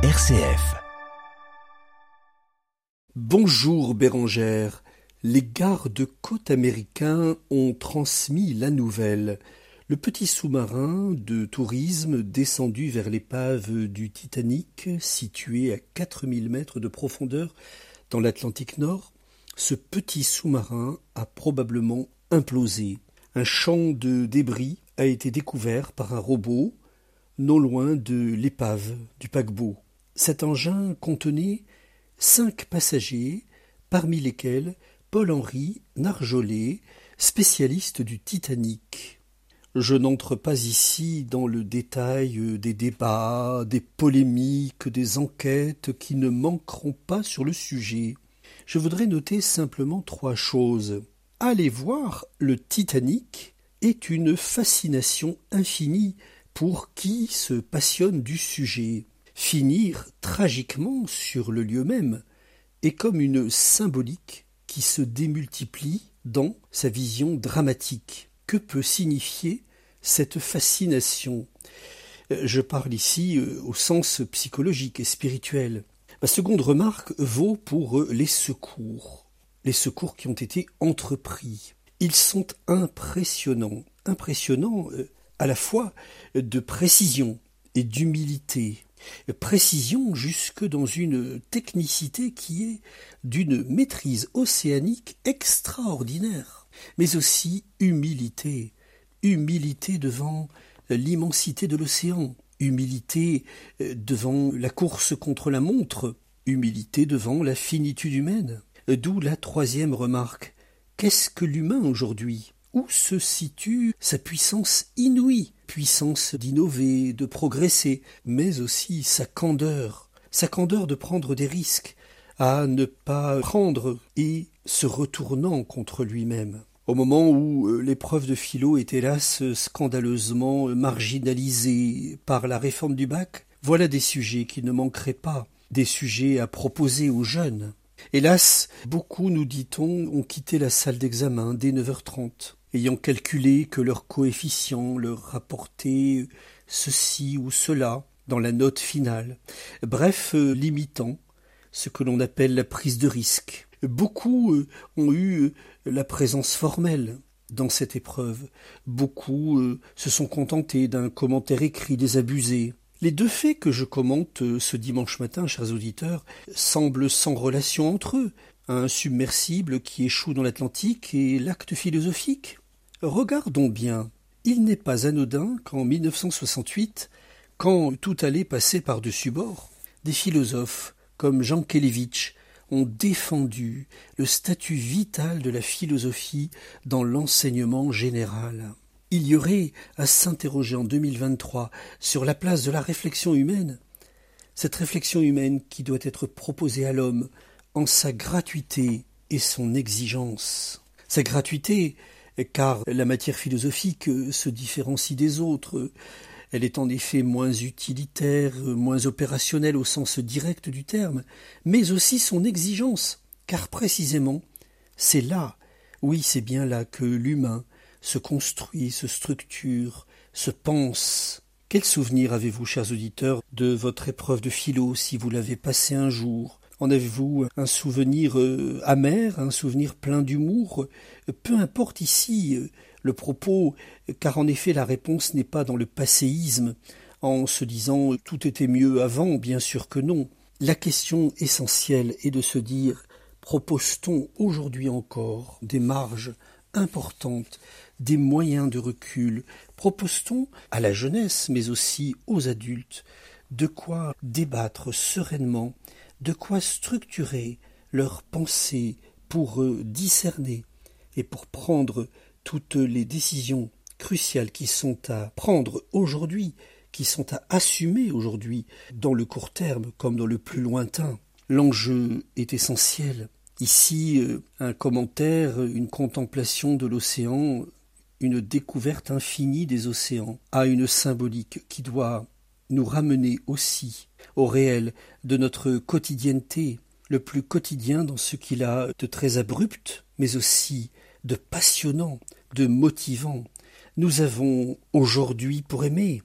RCF. Bonjour Bérangère. Les gardes-côtes américains ont transmis la nouvelle. Le petit sous-marin de tourisme descendu vers l'épave du Titanic, situé à 4000 mètres de profondeur dans l'Atlantique Nord, ce petit sous-marin a probablement implosé. Un champ de débris a été découvert par un robot non loin de l'épave du paquebot. Cet engin contenait cinq passagers, parmi lesquels Paul-Henri Narjolet, spécialiste du Titanic. Je n'entre pas ici dans le détail des débats, des polémiques, des enquêtes qui ne manqueront pas sur le sujet. Je voudrais noter simplement trois choses. Aller voir le Titanic est une fascination infinie pour qui se passionne du sujet. Finir tragiquement sur le lieu même est comme une symbolique qui se démultiplie dans sa vision dramatique. Que peut signifier cette fascination? Je parle ici euh, au sens psychologique et spirituel. Ma seconde remarque vaut pour les secours. Les secours qui ont été entrepris. Ils sont impressionnants. Impressionnants euh, à la fois de précision et d'humilité. Précision jusque dans une technicité qui est d'une maîtrise océanique extraordinaire, mais aussi humilité, humilité devant l'immensité de l'océan, humilité euh, devant la course contre la montre, humilité devant la finitude humaine. D'où la troisième remarque. Qu'est-ce que l'humain aujourd'hui? Où se situe sa puissance inouïe, puissance d'innover, de progresser, mais aussi sa candeur, sa candeur de prendre des risques, à ne pas prendre et se retournant contre lui-même. Au moment où euh, l'épreuve de philo est hélas scandaleusement marginalisée par la réforme du bac, voilà des sujets qui ne manqueraient pas, des sujets à proposer aux jeunes. Hélas, beaucoup, nous dit-on, ont quitté la salle d'examen dès 9h30 ayant calculé que leur coefficient leur rapportait ceci ou cela dans la note finale, bref, euh, limitant ce que l'on appelle la prise de risque. Beaucoup euh, ont eu euh, la présence formelle dans cette épreuve. Beaucoup se sont contentés d'un commentaire écrit désabusé. Les deux faits que je commente ce dimanche matin, chers auditeurs, semblent sans relation entre eux, un submersible qui échoue dans l'Atlantique et l'acte philosophique. Regardons bien. Il n'est pas anodin qu'en 1968, quand tout allait passer par-dessus bord, des philosophes comme Jean Kelevitch ont défendu le statut vital de la philosophie dans l'enseignement général. Il y aurait à s'interroger en 2023 sur la place de la réflexion humaine, cette réflexion humaine qui doit être proposée à l'homme en sa gratuité et son exigence. Sa gratuité, car la matière philosophique se différencie des autres. Elle est en effet moins utilitaire, moins opérationnelle au sens direct du terme, mais aussi son exigence, car précisément, c'est là, oui, c'est bien là que l'humain se construit, se structure, se pense. Quel souvenir avez-vous, chers auditeurs, de votre épreuve de philo si vous l'avez passée un jour? En avez-vous un souvenir euh, amer, un souvenir plein d'humour? Peu importe ici euh, le propos, car en effet la réponse n'est pas dans le passéisme, en se disant tout était mieux avant, bien sûr que non. La question essentielle est de se dire propose-t-on aujourd'hui encore des marges importantes, des moyens de recul Propose-t-on à la jeunesse, mais aussi aux adultes, de quoi débattre sereinement de quoi structurer leurs pensées pour discerner et pour prendre toutes les décisions cruciales qui sont à prendre aujourd'hui, qui sont à assumer aujourd'hui, dans le court terme comme dans le plus lointain. L'enjeu est essentiel. Ici, euh, un commentaire, une contemplation de l'océan, une découverte infinie des océans, a une symbolique qui doit nous ramener aussi au réel de notre quotidienneté, le plus quotidien dans ce qu'il a de très abrupt, mais aussi de passionnant, de motivant. Nous avons aujourd'hui pour aimer,